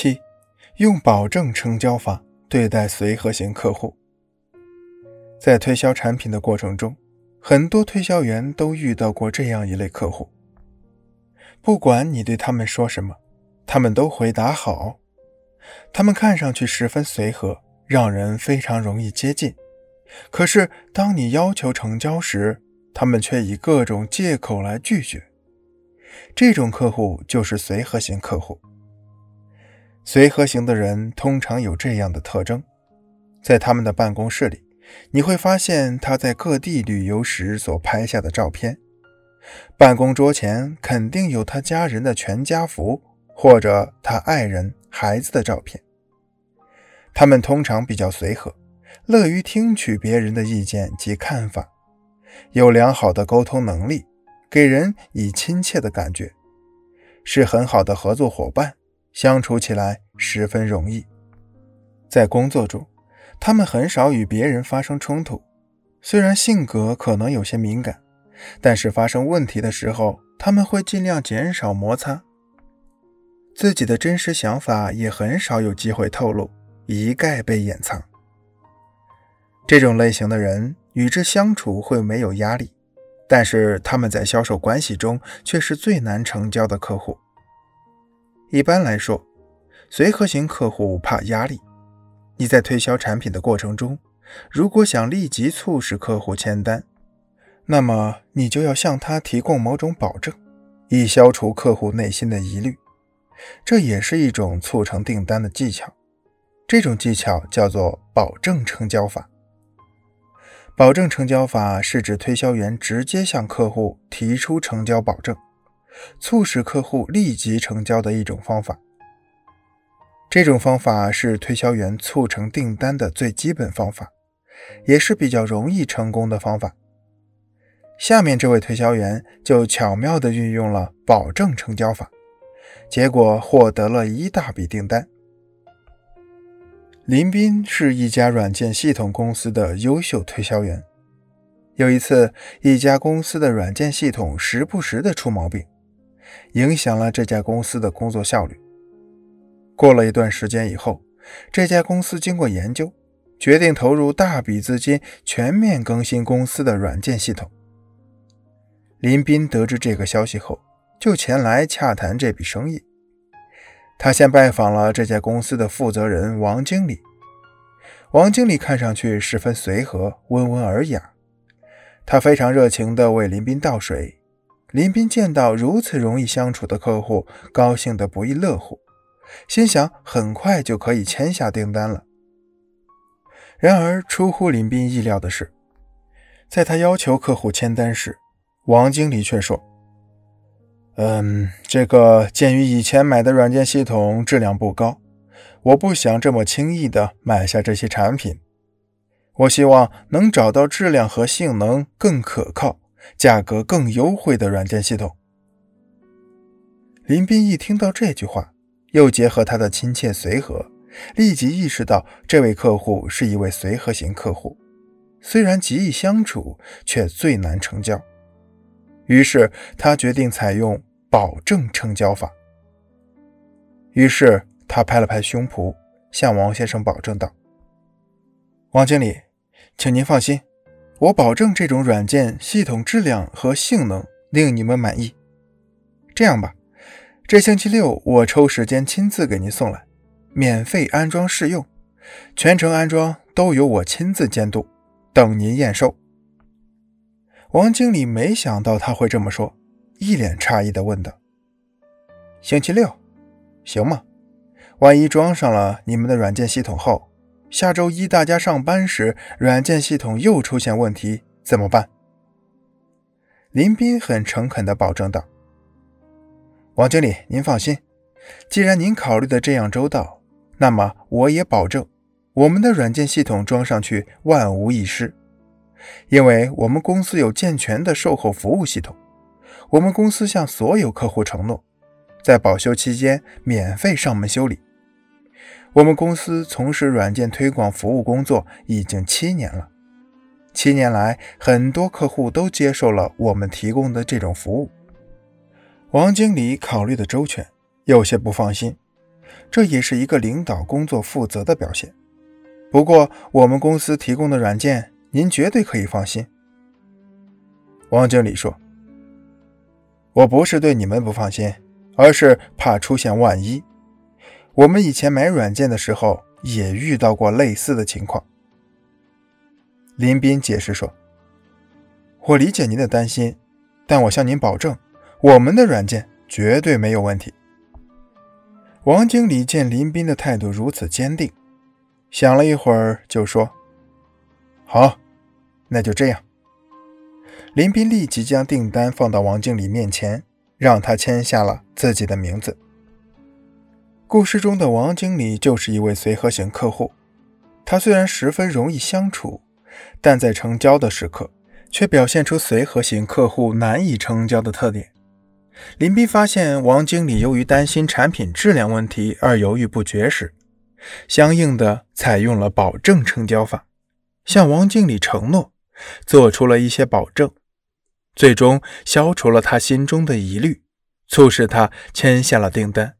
七，用保证成交法对待随和型客户。在推销产品的过程中，很多推销员都遇到过这样一类客户。不管你对他们说什么，他们都回答好。他们看上去十分随和，让人非常容易接近。可是，当你要求成交时，他们却以各种借口来拒绝。这种客户就是随和型客户。随和型的人通常有这样的特征：在他们的办公室里，你会发现他在各地旅游时所拍下的照片；办公桌前肯定有他家人的全家福，或者他爱人、孩子的照片。他们通常比较随和。乐于听取别人的意见及看法，有良好的沟通能力，给人以亲切的感觉，是很好的合作伙伴，相处起来十分容易。在工作中，他们很少与别人发生冲突，虽然性格可能有些敏感，但是发生问题的时候，他们会尽量减少摩擦，自己的真实想法也很少有机会透露，一概被掩藏。这种类型的人与之相处会没有压力，但是他们在销售关系中却是最难成交的客户。一般来说，随和型客户怕压力。你在推销产品的过程中，如果想立即促使客户签单，那么你就要向他提供某种保证，以消除客户内心的疑虑。这也是一种促成订单的技巧。这种技巧叫做保证成交法。保证成交法是指推销员直接向客户提出成交保证，促使客户立即成交的一种方法。这种方法是推销员促成订单的最基本方法，也是比较容易成功的方法。下面这位推销员就巧妙地运用了保证成交法，结果获得了一大笔订单。林斌是一家软件系统公司的优秀推销员。有一次，一家公司的软件系统时不时的出毛病，影响了这家公司的工作效率。过了一段时间以后，这家公司经过研究，决定投入大笔资金全面更新公司的软件系统。林斌得知这个消息后，就前来洽谈这笔生意。他先拜访了这家公司的负责人王经理。王经理看上去十分随和、温文尔雅，他非常热情地为林斌倒水。林斌见到如此容易相处的客户，高兴得不亦乐乎，心想很快就可以签下订单了。然而，出乎林斌意料的是，在他要求客户签单时，王经理却说。嗯，这个鉴于以前买的软件系统质量不高，我不想这么轻易的买下这些产品。我希望能找到质量和性能更可靠、价格更优惠的软件系统。林斌一听到这句话，又结合他的亲切随和，立即意识到这位客户是一位随和型客户，虽然极易相处，却最难成交。于是他决定采用。保证成交法。于是他拍了拍胸脯，向王先生保证道：“王经理，请您放心，我保证这种软件系统质量和性能令你们满意。这样吧，这星期六我抽时间亲自给您送来，免费安装试用，全程安装都由我亲自监督，等您验收。”王经理没想到他会这么说。一脸诧异地问道：“星期六，行吗？万一装上了你们的软件系统后，下周一大家上班时，软件系统又出现问题，怎么办？”林斌很诚恳地保证道：“王经理，您放心，既然您考虑的这样周到，那么我也保证，我们的软件系统装上去万无一失，因为我们公司有健全的售后服务系统。”我们公司向所有客户承诺，在保修期间免费上门修理。我们公司从事软件推广服务工作已经七年了，七年来很多客户都接受了我们提供的这种服务。王经理考虑的周全，有些不放心，这也是一个领导工作负责的表现。不过，我们公司提供的软件，您绝对可以放心。”王经理说：“我不是对你们不放心，而是怕出现万一。我们以前买软件的时候也遇到过类似的情况。”林斌解释说：“我理解您的担心，但我向您保证，我们的软件绝对没有问题。”王经理见林斌的态度如此坚定，想了一会儿，就说：“好，那就这样。”林斌立即将订单放到王经理面前，让他签下了自己的名字。故事中的王经理就是一位随和型客户，他虽然十分容易相处，但在成交的时刻却表现出随和型客户难以成交的特点。林斌发现王经理由于担心产品质量问题而犹豫不决时，相应的采用了保证成交法，向王经理承诺。做出了一些保证，最终消除了他心中的疑虑，促使他签下了订单。